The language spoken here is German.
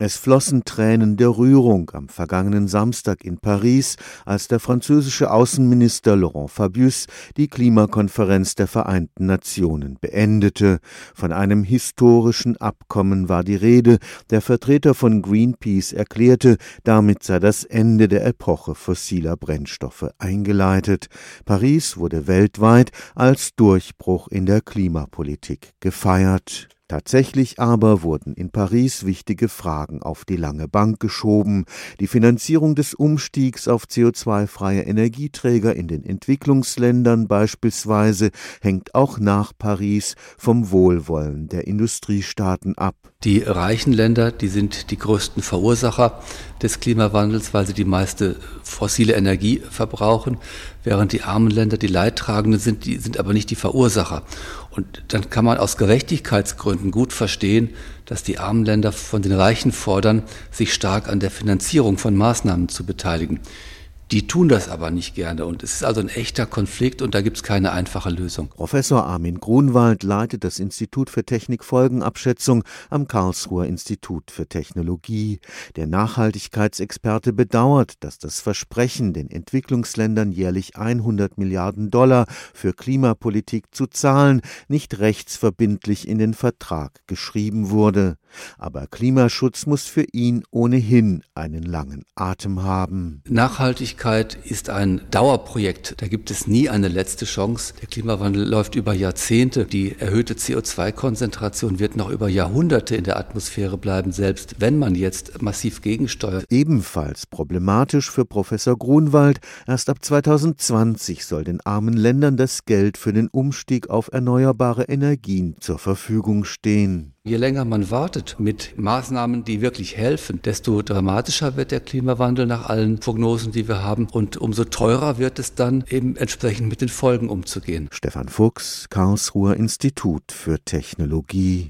Es flossen Tränen der Rührung am vergangenen Samstag in Paris, als der französische Außenminister Laurent Fabius die Klimakonferenz der Vereinten Nationen beendete. Von einem historischen Abkommen war die Rede. Der Vertreter von Greenpeace erklärte, damit sei das Ende der Epoche fossiler Brennstoffe eingeleitet. Paris wurde weltweit als Durchbruch in der Klimapolitik gefeiert. Tatsächlich aber wurden in Paris wichtige Fragen auf die lange Bank geschoben. Die Finanzierung des Umstiegs auf CO2-freie Energieträger in den Entwicklungsländern beispielsweise hängt auch nach Paris vom Wohlwollen der Industriestaaten ab. Die reichen Länder, die sind die größten Verursacher des Klimawandels, weil sie die meiste fossile Energie verbrauchen, während die armen Länder die Leidtragenden sind, die sind aber nicht die Verursacher. Und dann kann man aus Gerechtigkeitsgründen gut verstehen, dass die armen Länder von den Reichen fordern, sich stark an der Finanzierung von Maßnahmen zu beteiligen. Die tun das aber nicht gerne und es ist also ein echter Konflikt und da gibt es keine einfache Lösung. Professor Armin Grunwald leitet das Institut für Technikfolgenabschätzung am Karlsruher Institut für Technologie. Der Nachhaltigkeitsexperte bedauert, dass das Versprechen, den Entwicklungsländern jährlich 100 Milliarden Dollar für Klimapolitik zu zahlen, nicht rechtsverbindlich in den Vertrag geschrieben wurde. Aber Klimaschutz muss für ihn ohnehin einen langen Atem haben. Nachhaltigkeit ist ein Dauerprojekt. Da gibt es nie eine letzte Chance. Der Klimawandel läuft über Jahrzehnte. Die erhöhte CO2-Konzentration wird noch über Jahrhunderte in der Atmosphäre bleiben, selbst wenn man jetzt massiv gegensteuert. Ebenfalls problematisch für Professor Grunwald. Erst ab 2020 soll den armen Ländern das Geld für den Umstieg auf erneuerbare Energien zur Verfügung stehen. Je länger man wartet mit Maßnahmen, die wirklich helfen, desto dramatischer wird der Klimawandel nach allen Prognosen, die wir haben. Und umso teurer wird es dann eben entsprechend mit den Folgen umzugehen. Stefan Fuchs, Karlsruher Institut für Technologie.